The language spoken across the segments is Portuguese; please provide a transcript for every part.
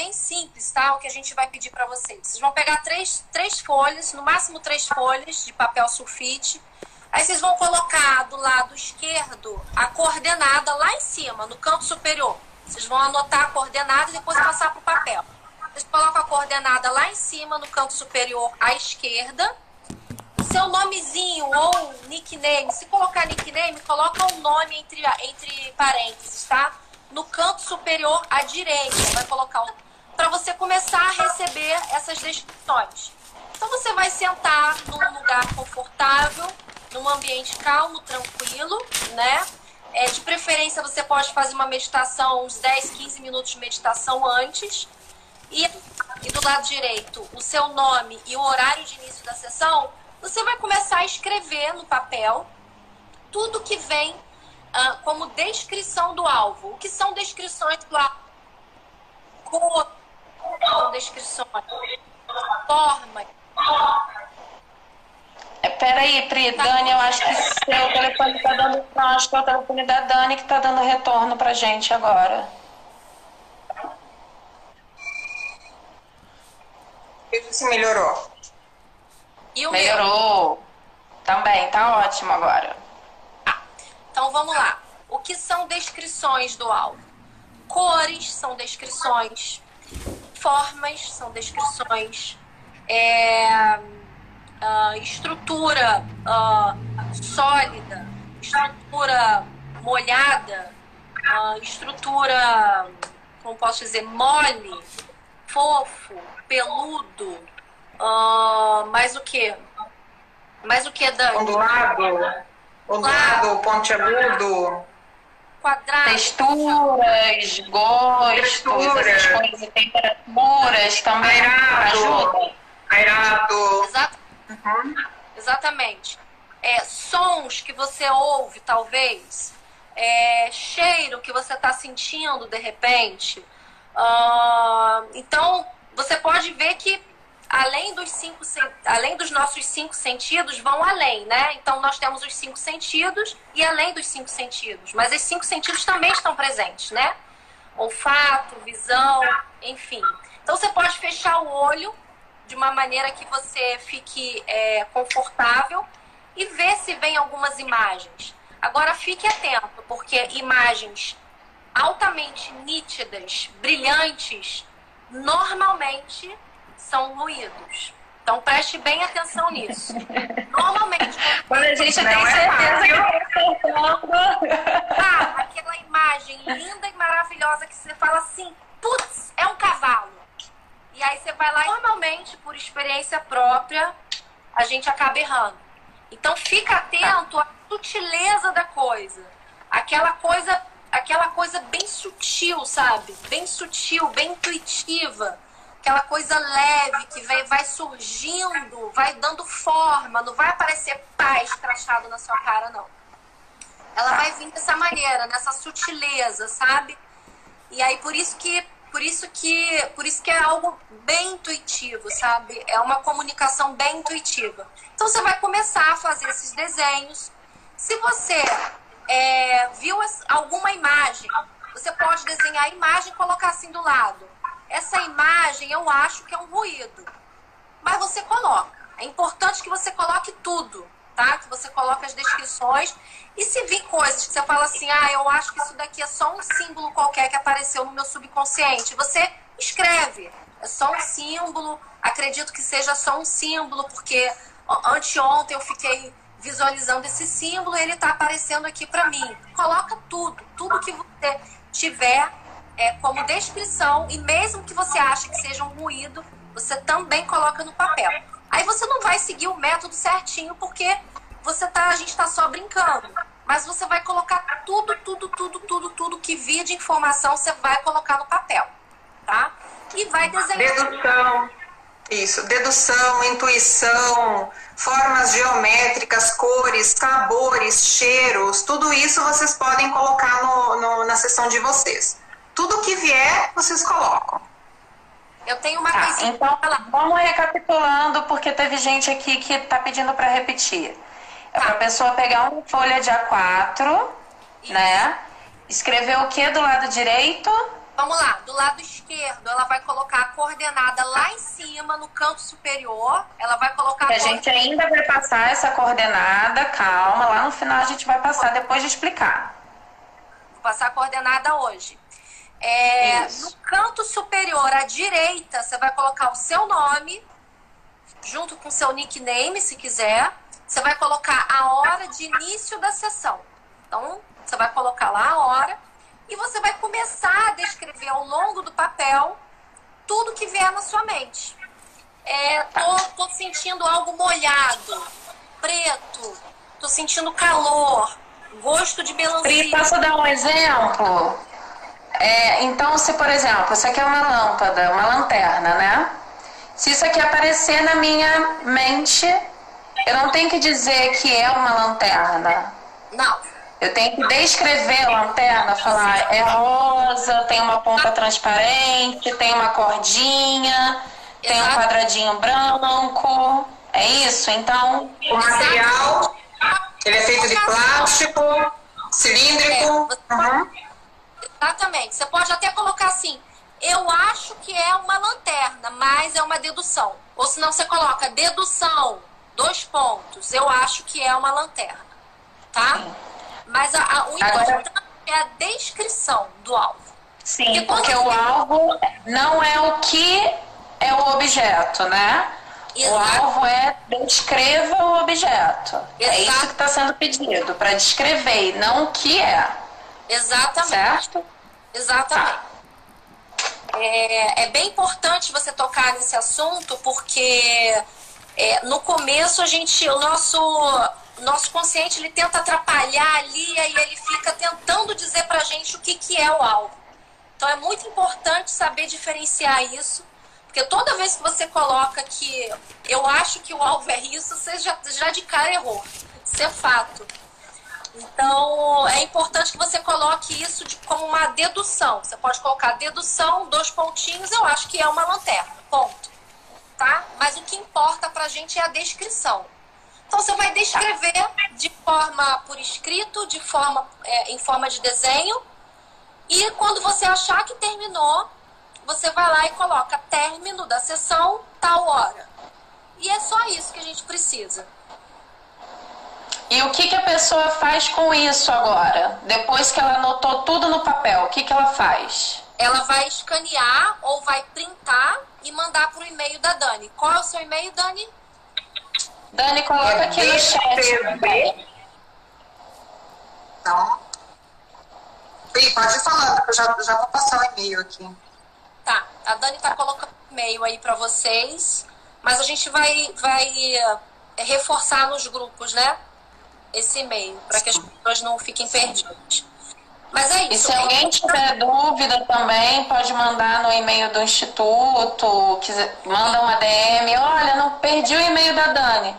bem simples, tá? O que a gente vai pedir para vocês. Vocês vão pegar três, três folhas, no máximo três folhas de papel sulfite. Aí vocês vão colocar do lado esquerdo a coordenada lá em cima, no canto superior. Vocês vão anotar a coordenada e depois passar para o papel. Vocês colocam a coordenada lá em cima, no canto superior à esquerda. Seu nomezinho ou nickname, se colocar nickname, coloca o um nome entre, entre parênteses, tá? no canto superior à direita. Vai colocar para você começar a receber essas descrições. Então você vai sentar num lugar confortável, num ambiente calmo, tranquilo, né? É, de preferência você pode fazer uma meditação, uns 10, 15 minutos de meditação antes. E, e do lado direito, o seu nome e o horário de início da sessão, você vai começar a escrever no papel tudo que vem ah, como descrição do alvo. O que são descrições do alvo? Cor, são descrições, forma. É, peraí, Pri, tá Dani, eu acho que seu telefone está dando. Não, acho que é o telefone da Dani que está dando retorno pra gente agora. Veja se melhorou. E o Melhorou. Meu? Também, tá ótimo agora. Então vamos lá. O que são descrições do alvo? Cores são descrições, formas são descrições, é, uh, estrutura uh, sólida, estrutura molhada, uh, estrutura, como posso dizer, mole, fofo, peludo, mais o que? Mais o que, Dani? Ondulado. Ondulado, pontiagudo. Quadrado. Texturas, gostos, Textura. essas coisas, temperaturas também Airado. ajuda. Airado. Exato. Uhum. Exatamente. É, sons que você ouve, talvez. É, cheiro que você está sentindo de repente. Uh, então, você pode ver que além dos cinco, além dos nossos cinco sentidos, vão além, né? Então nós temos os cinco sentidos e além dos cinco sentidos, mas os cinco sentidos também estão presentes, né? Olfato, visão, enfim. Então você pode fechar o olho de uma maneira que você fique é, confortável e ver se vem algumas imagens. Agora fique atento, porque imagens altamente nítidas, brilhantes, normalmente são ruídos. Então preste bem atenção nisso. Normalmente, quando a gente tem é certeza que ah, aquela imagem linda e maravilhosa que você fala assim, putz, é um cavalo. E aí você vai lá e normalmente, por experiência própria, a gente acaba errando. Então fica atento à sutileza da coisa. Aquela coisa, aquela coisa bem sutil, sabe? Bem sutil, bem intuitiva aquela coisa leve que vem, vai surgindo, vai dando forma, não vai aparecer paz crachado na sua cara, não. Ela vai vir dessa maneira, nessa sutileza, sabe? E aí por isso que por isso que por isso que é algo bem intuitivo, sabe? É uma comunicação bem intuitiva. Então você vai começar a fazer esses desenhos. Se você é, viu alguma imagem, você pode desenhar a imagem e colocar assim do lado essa imagem eu acho que é um ruído. Mas você coloca. É importante que você coloque tudo, tá? Que você coloque as descrições. E se vir coisas que você fala assim, ah, eu acho que isso daqui é só um símbolo qualquer que apareceu no meu subconsciente, você escreve. É só um símbolo, acredito que seja só um símbolo, porque anteontem eu fiquei visualizando esse símbolo e ele está aparecendo aqui para mim. Coloca tudo, tudo que você tiver é, como descrição e mesmo que você ache que seja um ruído, você também coloca no papel. Aí você não vai seguir o método certinho porque você tá, a gente está só brincando. Mas você vai colocar tudo, tudo, tudo, tudo, tudo que via de informação, você vai colocar no papel, tá? E vai desenhar. Dedução. Isso, dedução, intuição, formas geométricas, cores, sabores, cheiros, tudo isso vocês podem colocar no, no na sessão de vocês. Tudo que vier, vocês colocam. Eu tenho uma tá, coisinha. Então, vamos recapitulando, porque teve gente aqui que está pedindo para repetir. É tá. para a pessoa pegar uma folha de A4, Isso. né? Escrever o que do lado direito? Vamos lá, do lado esquerdo, ela vai colocar a coordenada lá em cima, no canto superior. Ela vai colocar. A, a gente ainda vai passar essa coordenada, calma, lá no final a gente vai passar depois de explicar. Vou passar a coordenada hoje. É, no canto superior à direita, você vai colocar o seu nome, junto com o seu nickname, se quiser. Você vai colocar a hora de início da sessão. Então, você vai colocar lá a hora e você vai começar a descrever ao longo do papel tudo que vier na sua mente. É, tô, tô sentindo algo molhado, preto, tô sentindo calor, gosto de melancia. Pri, posso dar um exemplo? É, então, se por exemplo, isso aqui é uma lâmpada, uma lanterna, né? Se isso aqui aparecer na minha mente, eu não tenho que dizer que é uma lanterna. Não. Eu tenho que descrever a lanterna, falar é rosa, tem uma ponta transparente, tem uma cordinha, tem um quadradinho branco. É isso? Então. O material, ele é feito de plástico, cilíndrico. É, uhum. Exatamente. Você pode até colocar assim. Eu acho que é uma lanterna, mas é uma dedução. Ou senão você coloca dedução, dois pontos. Eu acho que é uma lanterna. Tá? Sim. Mas a, a, o importante Agora... é a descrição do alvo. Sim, porque, porque o alvo não é o que é o objeto, né? Exato. O alvo é descreva o objeto. Exato. É isso que está sendo pedido, para descrever, não o que é. Exatamente. Certo? Exatamente. Tá. É, é, bem importante você tocar nesse assunto, porque é, no começo a gente, o nosso nosso consciente ele tenta atrapalhar ali e ele fica tentando dizer pra gente o que, que é o alvo. Então é muito importante saber diferenciar isso, porque toda vez que você coloca que eu acho que o alvo é isso, você já, já de cara errou. Isso é fato. Então é importante que você coloque isso de, como uma dedução. Você pode colocar dedução, dois pontinhos, eu acho que é uma lanterna. Ponto. Tá? Mas o que importa pra gente é a descrição. Então você vai descrever de forma por escrito, de forma é, em forma de desenho. E quando você achar que terminou, você vai lá e coloca término da sessão, tal hora. E é só isso que a gente precisa. E o que, que a pessoa faz com isso agora? Depois que ela anotou tudo no papel, o que, que ela faz? Ela vai escanear ou vai printar e mandar para o e-mail da Dani. Qual é o seu e-mail, Dani? Dani, coloca aqui no chat. Então. Sim, pode ir falando, que eu já, já vou passar o e-mail aqui. Tá, a Dani tá colocando e-mail aí para vocês, mas a gente vai, vai eh, reforçar nos grupos, né? Esse e-mail, para que as pessoas não fiquem perdidas. Mas é isso. E se alguém tiver dúvida também, pode mandar no e-mail do Instituto, quiser, manda uma DM, olha, não perdi o e-mail da Dani.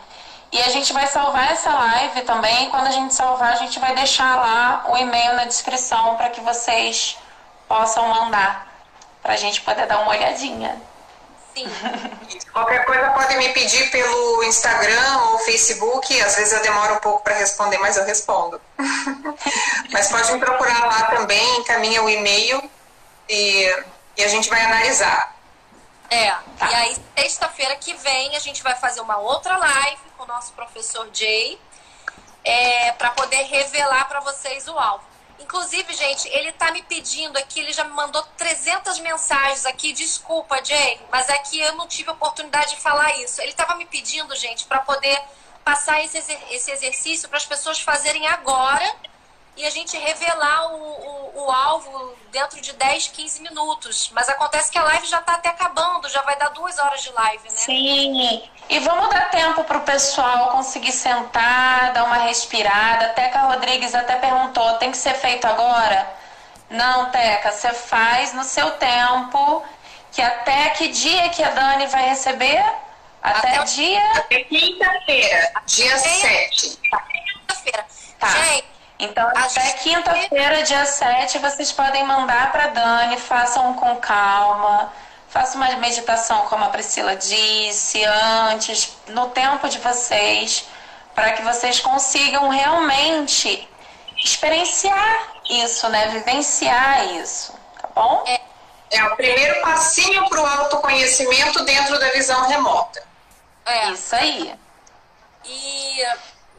E a gente vai salvar essa live também. Quando a gente salvar, a gente vai deixar lá o e-mail na descrição para que vocês possam mandar. Para a gente poder dar uma olhadinha. Sim. Qualquer coisa pode me pedir pelo Instagram ou Facebook. Às vezes eu demoro um pouco para responder, mas eu respondo. mas pode me procurar lá também, encaminha o e-mail e, e a gente vai analisar. É, tá. e aí sexta-feira que vem a gente vai fazer uma outra live com o nosso professor Jay é, para poder revelar para vocês o alvo. Inclusive, gente, ele tá me pedindo aqui, ele já me mandou 300 mensagens aqui. Desculpa, Jay, mas é que eu não tive oportunidade de falar isso. Ele tava me pedindo, gente, para poder passar esse, esse exercício para as pessoas fazerem agora e a gente revelar o, o, o, alvo dentro de 10, 15 minutos. Mas acontece que a live já está até acabando, já vai dar duas horas de live, né? Sim. E vamos dar tempo para o pessoal conseguir sentar, dar uma respirada. Teca Rodrigues até perguntou: tem que ser feito agora? Não, Teca, você faz no seu tempo. Que até que dia que a Dani vai receber? Até, até dia. Até quinta-feira, dia 7. Quinta-feira. Tá. Gente, então, até quinta-feira, dia 7, vocês podem mandar para Dani, façam com calma, façam uma meditação, como a Priscila disse antes, no tempo de vocês, para que vocês consigam realmente experienciar isso, né? Vivenciar isso, tá bom? É, É o primeiro passinho para o autoconhecimento dentro da visão remota. É. Isso aí. E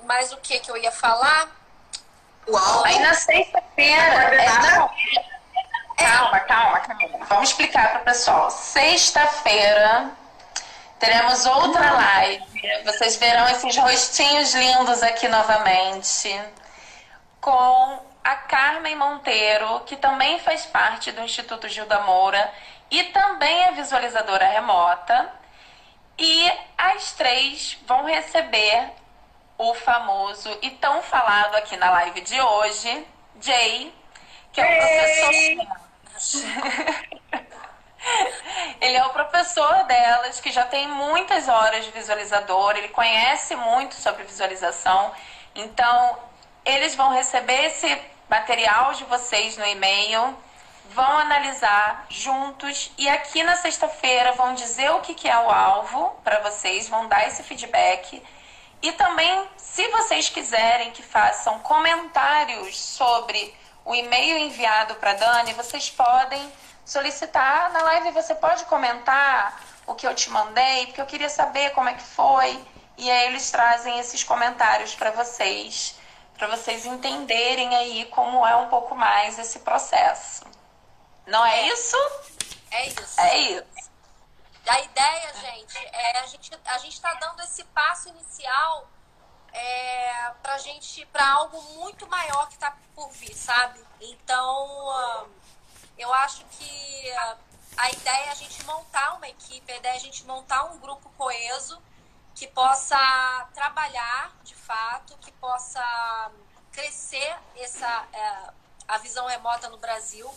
mais o que que eu ia falar? Uau. Aí na sexta-feira. É, calma, calma, calma. Vamos explicar para o pessoal. Sexta-feira teremos outra live. Vocês verão esses rostinhos lindos aqui novamente. Com a Carmen Monteiro, que também faz parte do Instituto Gilda Moura e também é visualizadora remota. E as três vão receber o famoso e tão falado aqui na live de hoje, Jay, que é o professor. ele é o professor delas, que já tem muitas horas de visualizador, ele conhece muito sobre visualização. Então, eles vão receber esse material de vocês no e-mail, vão analisar juntos e aqui na sexta-feira vão dizer o que é o alvo para vocês, vão dar esse feedback. E também, se vocês quiserem que façam comentários sobre o e-mail enviado para Dani, vocês podem solicitar na live. Você pode comentar o que eu te mandei, porque eu queria saber como é que foi. E aí eles trazem esses comentários para vocês, para vocês entenderem aí como é um pouco mais esse processo. Não é, é isso? É isso. É isso. A ideia, gente, é a gente a gente está dando esse passo inicial é, para gente para algo muito maior que está por vir, sabe? Então eu acho que a ideia é a gente montar uma equipe, a ideia é a gente montar um grupo coeso que possa trabalhar de fato, que possa crescer essa é, a visão remota no Brasil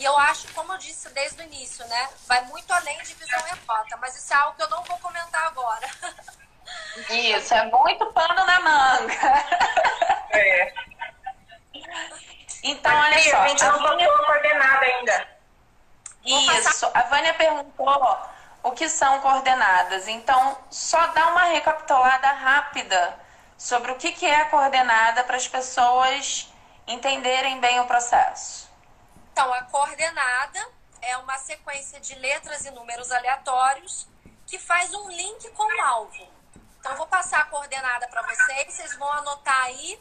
e eu acho, como eu disse desde o início, né? Vai muito além de visão remota, mas isso é algo que eu não vou comentar agora. Isso, é muito pano na manga. É. Então, olha só. A gente não botou a coordenada ainda. Isso. A Vânia perguntou o que são coordenadas. Então, só dá uma recapitulada rápida sobre o que é a coordenada para as pessoas entenderem bem o processo. Então, a coordenada é uma sequência de letras e números aleatórios que faz um link com o alvo. Então, eu vou passar a coordenada para vocês, vocês vão anotar aí,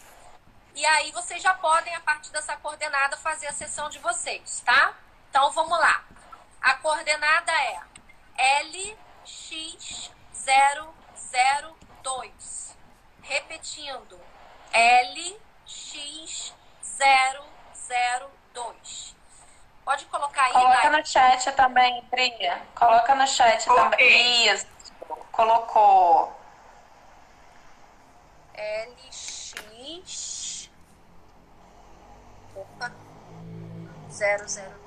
e aí vocês já podem, a partir dessa coordenada, fazer a sessão de vocês, tá? Então, vamos lá. A coordenada é LX002. Repetindo, LX002. Pode colocar aí. Coloca no chat também, Priya. Coloca no chat okay. também. Isso. Colocou. LX. Opa. 002.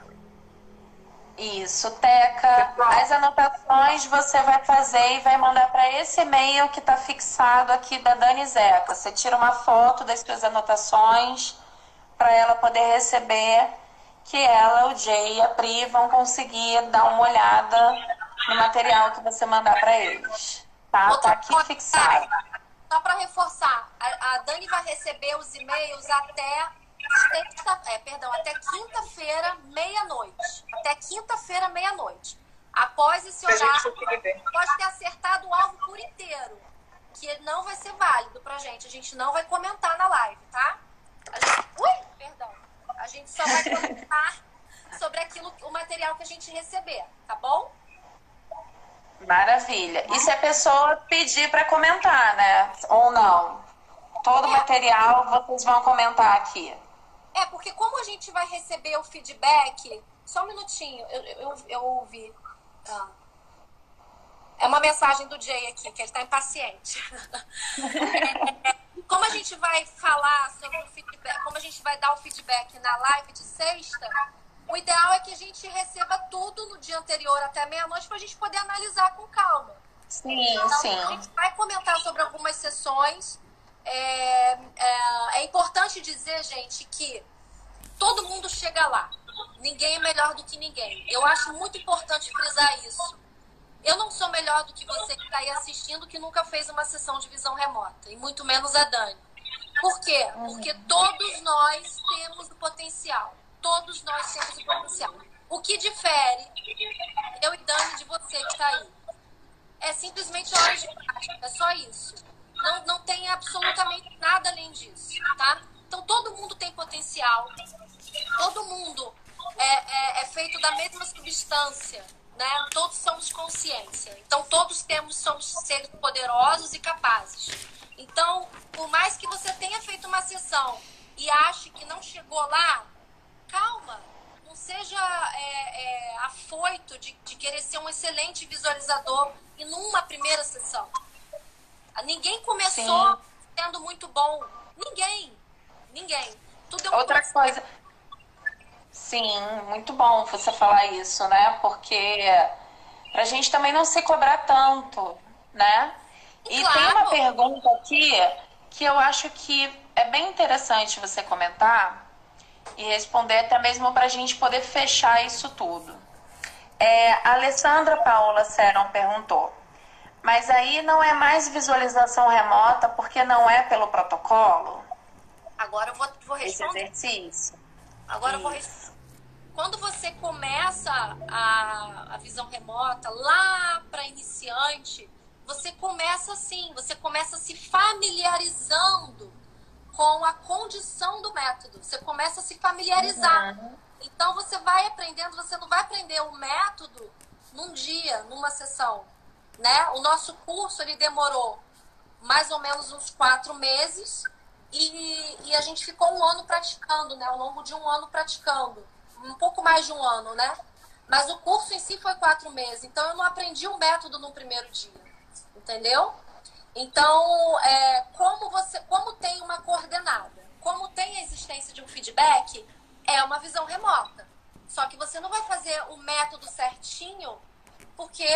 Isso, Teca. As anotações você vai fazer e vai mandar para esse e-mail que está fixado aqui da Dani Zeca. Você tira uma foto das suas anotações para ela poder receber que ela, o Jay e a Pri vão conseguir dar uma olhada no material que você mandar para eles. Tá? Tá aqui fixado. Só para reforçar, a, a, Dani vai receber os e-mails até sexta, é, perdão, até quinta-feira, meia-noite. Até quinta-feira, meia-noite. Após esse horário, pode ter acertado o alvo por inteiro. Que não vai ser válido pra gente. A gente não vai comentar na live, tá? Gente... Ui, perdão. A gente só vai comentar sobre aquilo, o material que a gente receber, tá bom? Maravilha. E se a pessoa pedir para comentar, né? Ou não? Todo é. material vocês vão comentar aqui. É, porque como a gente vai receber o feedback. Só um minutinho, eu, eu, eu ouvi. Ah. É uma mensagem do Jay aqui, que ele está impaciente. como a gente vai falar sobre o feedback, como a gente vai dar o feedback na live de sexta, o ideal é que a gente receba tudo no dia anterior até meia-noite para a gente poder analisar com calma. Sim, então, sim. A gente vai comentar sobre algumas sessões. É, é, é importante dizer, gente, que todo mundo chega lá. Ninguém é melhor do que ninguém. Eu acho muito importante frisar isso. Eu não sou melhor do que você que está aí assistindo que nunca fez uma sessão de visão remota, e muito menos a Dani. Por quê? Porque todos nós temos o potencial. Todos nós temos o potencial. O que difere eu e Dani de você que está aí? É simplesmente horas de prática, é só isso. Não, não tem absolutamente nada além disso, tá? Então todo mundo tem potencial, todo mundo é, é, é feito da mesma substância, né? Todos somos consciência. Então todos temos somos seres poderosos e capazes. Então, por mais que você tenha feito uma sessão e ache que não chegou lá, calma, não seja é, é, afoito de, de querer ser um excelente visualizador e numa primeira sessão. Ninguém começou Sim. sendo muito bom. Ninguém. Ninguém. Tudo é um Outra processo. coisa. Sim, muito bom você falar isso, né? Porque pra gente também não se cobrar tanto, né? E claro. tem uma pergunta aqui que eu acho que é bem interessante você comentar e responder até mesmo para a gente poder fechar isso tudo. É, a Alessandra Paula Seron perguntou, mas aí não é mais visualização remota porque não é pelo protocolo? Agora eu vou, vou responder. Esse exercício. Agora isso. eu vou responder. Quando você começa a, a visão remota lá para iniciante, você começa assim, você começa se familiarizando com a condição do método. Você começa a se familiarizar. Uhum. Então você vai aprendendo, você não vai aprender o método num dia, numa sessão, né? O nosso curso ele demorou mais ou menos uns quatro meses e, e a gente ficou um ano praticando, né? Ao longo de um ano praticando, um pouco mais de um ano, né? Mas o curso em si foi quatro meses, então eu não aprendi o método no primeiro dia, entendeu? Então, é, como você, como tem uma coordenada, como tem a existência de um feedback, é uma visão remota. Só que você não vai fazer o método certinho porque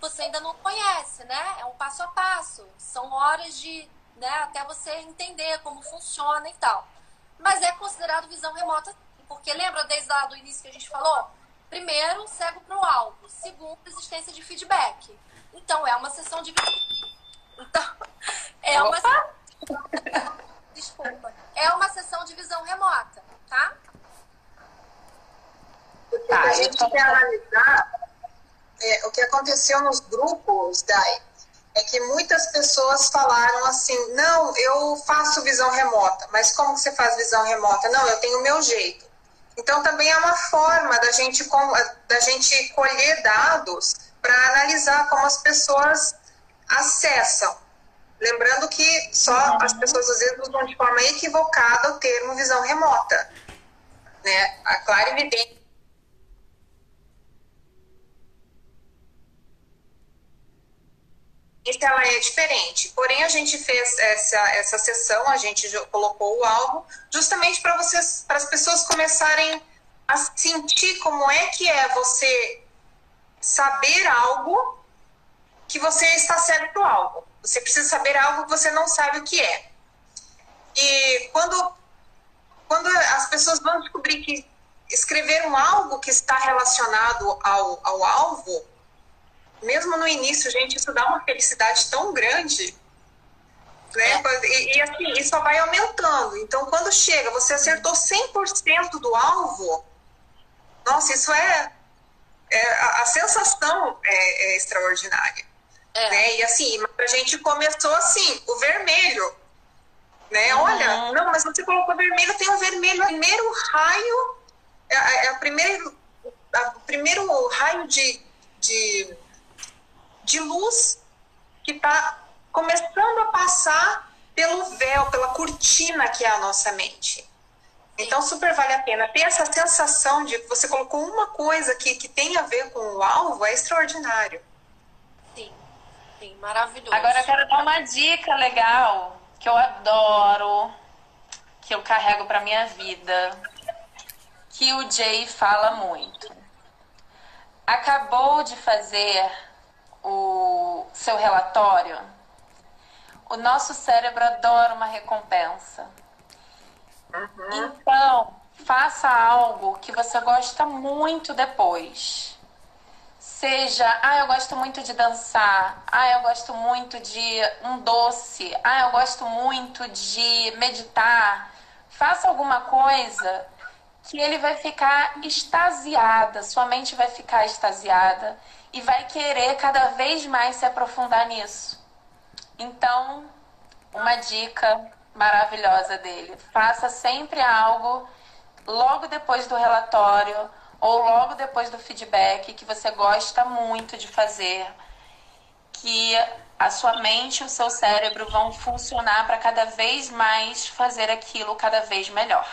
você ainda não conhece, né? É um passo a passo. São horas de, né, até você entender como funciona e tal. Mas é considerado visão remota, porque lembra desde lá do início que a gente falou? Primeiro, cego para o alvo. Segundo, existência de feedback. Então, é uma sessão de então, é uma. Desculpa. É uma sessão de visão remota, tá? Porque tá, a gente quer analisar é, o que aconteceu nos grupos, Dai, é que muitas pessoas falaram assim, não, eu faço visão remota, mas como você faz visão remota? Não, eu tenho o meu jeito. Então também é uma forma da gente, da gente colher dados para analisar como as pessoas acessam. Lembrando que só as pessoas às vezes usam de forma equivocada o termo visão remota. Né? A clara evidência ela é diferente. Porém, a gente fez essa, essa sessão, a gente colocou o alvo, justamente para vocês, para as pessoas começarem a sentir como é que é você saber algo que você está certo para algo. Você precisa saber algo que você não sabe o que é. E quando, quando as pessoas vão descobrir que escreveram algo que está relacionado ao, ao alvo, mesmo no início, gente, isso dá uma felicidade tão grande. Né? É. E, e assim, isso só vai aumentando. Então, quando chega, você acertou 100% do alvo, nossa, isso é. é a, a sensação é, é extraordinária. É. Né? E assim, a gente começou assim, o vermelho. Né? Uhum. Olha, não, mas você colocou vermelho, tem o vermelho, o primeiro raio, é, é, é o primeiro, o primeiro raio de, de, de luz que está começando a passar pelo véu, pela cortina que é a nossa mente. Então, super vale a pena. Ter essa sensação de que você colocou uma coisa que, que tem a ver com o alvo é extraordinário. Sim, maravilhoso. Agora eu quero dar uma dica legal que eu adoro, que eu carrego para minha vida, que o Jay fala muito. Acabou de fazer o seu relatório? O nosso cérebro adora uma recompensa. Uhum. Então, faça algo que você gosta muito depois seja, ah, eu gosto muito de dançar, ah, eu gosto muito de um doce, ah, eu gosto muito de meditar. Faça alguma coisa que ele vai ficar extasiada, sua mente vai ficar extasiada e vai querer cada vez mais se aprofundar nisso. Então, uma dica maravilhosa dele: faça sempre algo logo depois do relatório ou logo depois do feedback que você gosta muito de fazer, que a sua mente e o seu cérebro vão funcionar para cada vez mais fazer aquilo cada vez melhor.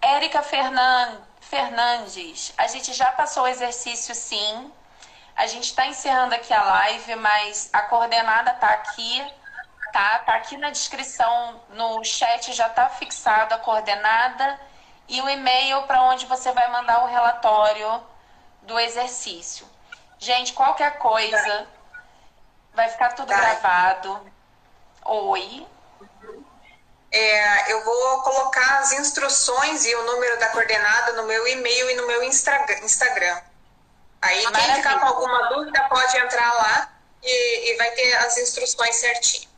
Érica Fernandes, a gente já passou o exercício sim. A gente está encerrando aqui a live, mas a coordenada está aqui, tá? Tá aqui na descrição, no chat já está fixado a coordenada e o e-mail para onde você vai mandar o relatório do exercício. Gente, qualquer coisa, vai ficar tudo tá. gravado. Oi. É, eu vou colocar as instruções e o número da coordenada no meu e-mail e no meu Instagram. Aí Maravilha. quem ficar com alguma dúvida pode entrar lá e, e vai ter as instruções certinho.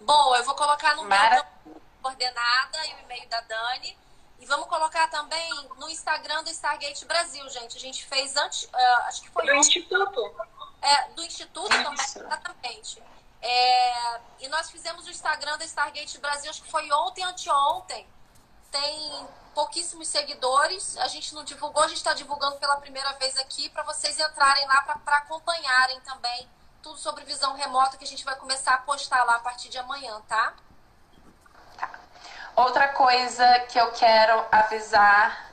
Bom, eu vou colocar no Maravilha. meu coordenada e o e-mail da Dani. E vamos colocar também no Instagram do Stargate Brasil, gente. A gente fez antes, uh, acho que foi... Do Instituto. É, do Instituto também, exatamente. É, e nós fizemos o Instagram da Stargate Brasil, acho que foi ontem, anteontem. Tem pouquíssimos seguidores. A gente não divulgou, a gente está divulgando pela primeira vez aqui para vocês entrarem lá para acompanharem também tudo sobre visão remota que a gente vai começar a postar lá a partir de amanhã? Tá. Outra coisa que eu quero avisar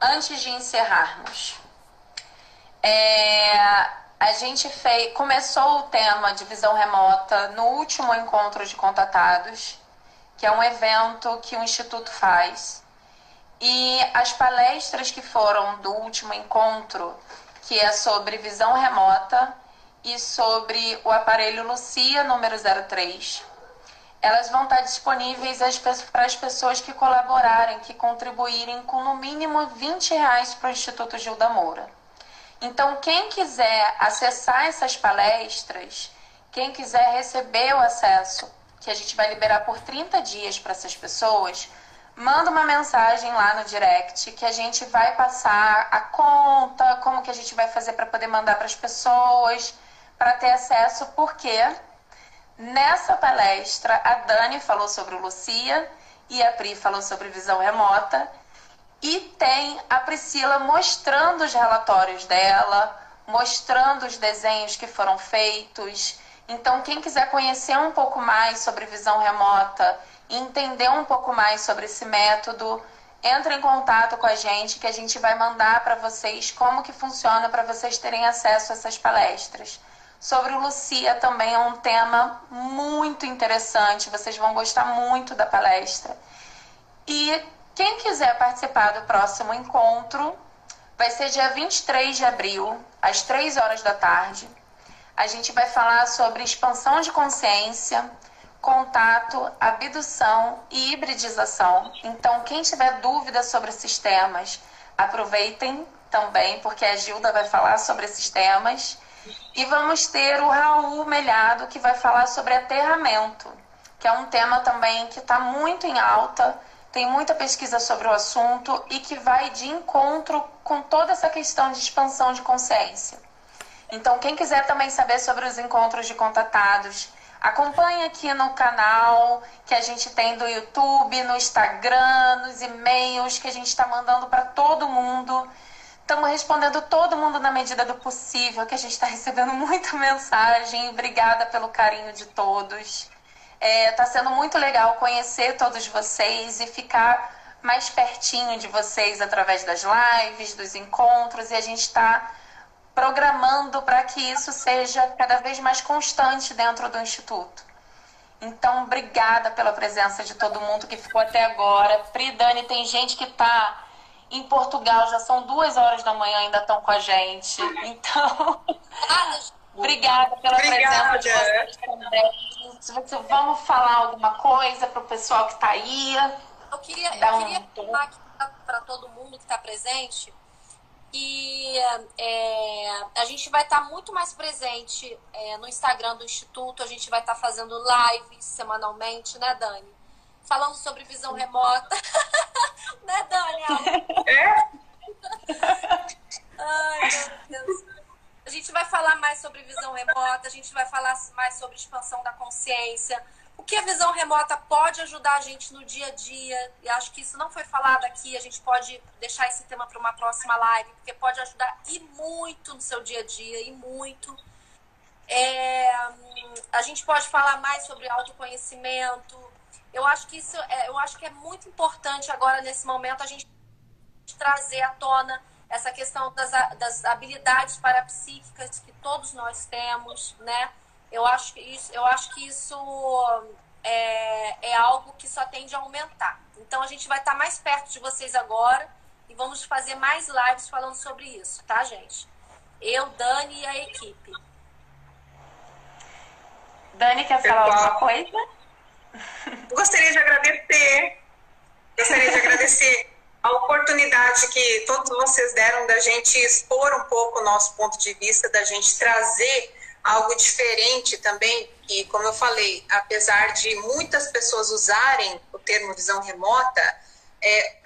antes de encerrarmos. É, a gente fez, começou o tema de visão remota no último encontro de contatados, que é um evento que o Instituto faz. E as palestras que foram do último encontro, que é sobre visão remota e sobre o aparelho Lucia número 03, elas vão estar disponíveis para as pessoas que colaborarem, que contribuírem com no mínimo 20 reais para o Instituto Gilda Moura. Então, quem quiser acessar essas palestras, quem quiser receber o acesso, que a gente vai liberar por 30 dias para essas pessoas, manda uma mensagem lá no direct que a gente vai passar a conta, como que a gente vai fazer para poder mandar para as pessoas, para ter acesso, porque nessa palestra a Dani falou sobre o Lucia e a Pri falou sobre visão remota e tem a Priscila mostrando os relatórios dela, mostrando os desenhos que foram feitos. Então, quem quiser conhecer um pouco mais sobre visão remota entender um pouco mais sobre esse método, entre em contato com a gente que a gente vai mandar para vocês como que funciona para vocês terem acesso a essas palestras. Sobre o Lucia também é um tema muito interessante, vocês vão gostar muito da palestra. E quem quiser participar do próximo encontro, vai ser dia 23 de abril, às 3 horas da tarde. A gente vai falar sobre expansão de consciência, contato, abdução e hibridização. Então, quem tiver dúvida sobre esses temas, aproveitem também, porque a Gilda vai falar sobre esses temas. E vamos ter o Raul Melhado, que vai falar sobre aterramento, que é um tema também que está muito em alta tem muita pesquisa sobre o assunto e que vai de encontro com toda essa questão de expansão de consciência. Então, quem quiser também saber sobre os encontros de contatados, acompanhe aqui no canal que a gente tem do YouTube, no Instagram, nos e-mails que a gente está mandando para todo mundo. Estamos respondendo todo mundo na medida do possível, que a gente está recebendo muita mensagem. Obrigada pelo carinho de todos. Está é, tá sendo muito legal conhecer todos vocês e ficar mais pertinho de vocês através das lives, dos encontros, e a gente está programando para que isso seja cada vez mais constante dentro do Instituto. Então, obrigada pela presença de todo mundo que ficou até agora. Pri, Dani, tem gente que está em Portugal, já são duas horas da manhã, ainda estão com a gente. Então, obrigada pela Obrigada. presença de vocês também vamos falar alguma coisa para o pessoal que está aí. Eu queria, eu queria um... falar para todo mundo que está presente que é, a gente vai estar tá muito mais presente é, no Instagram do Instituto, a gente vai estar tá fazendo lives semanalmente, né, Dani? Falando sobre visão remota. né, Daniel? É? Ai, meu Deus. A gente vai falar mais sobre visão remota, a gente vai falar mais sobre expansão da consciência. O que a visão remota pode ajudar a gente no dia a dia? E acho que isso não foi falado aqui. A gente pode deixar esse tema para uma próxima live, porque pode ajudar e muito no seu dia a dia, e muito. É, a gente pode falar mais sobre autoconhecimento. Eu acho que isso é, eu acho que é muito importante agora nesse momento a gente trazer à tona essa questão das, das habilidades parapsíquicas que todos nós temos, né? Eu acho que isso, eu acho que isso é, é algo que só tende a aumentar. Então a gente vai estar mais perto de vocês agora e vamos fazer mais lives falando sobre isso, tá, gente? Eu, Dani e a equipe. Dani, quer falar alguma coisa? Gostaria de agradecer. Gostaria de agradecer a oportunidade que todos vocês deram da gente expor um pouco o nosso ponto de vista, da gente trazer algo diferente também, e como eu falei, apesar de muitas pessoas usarem o termo visão remota, é,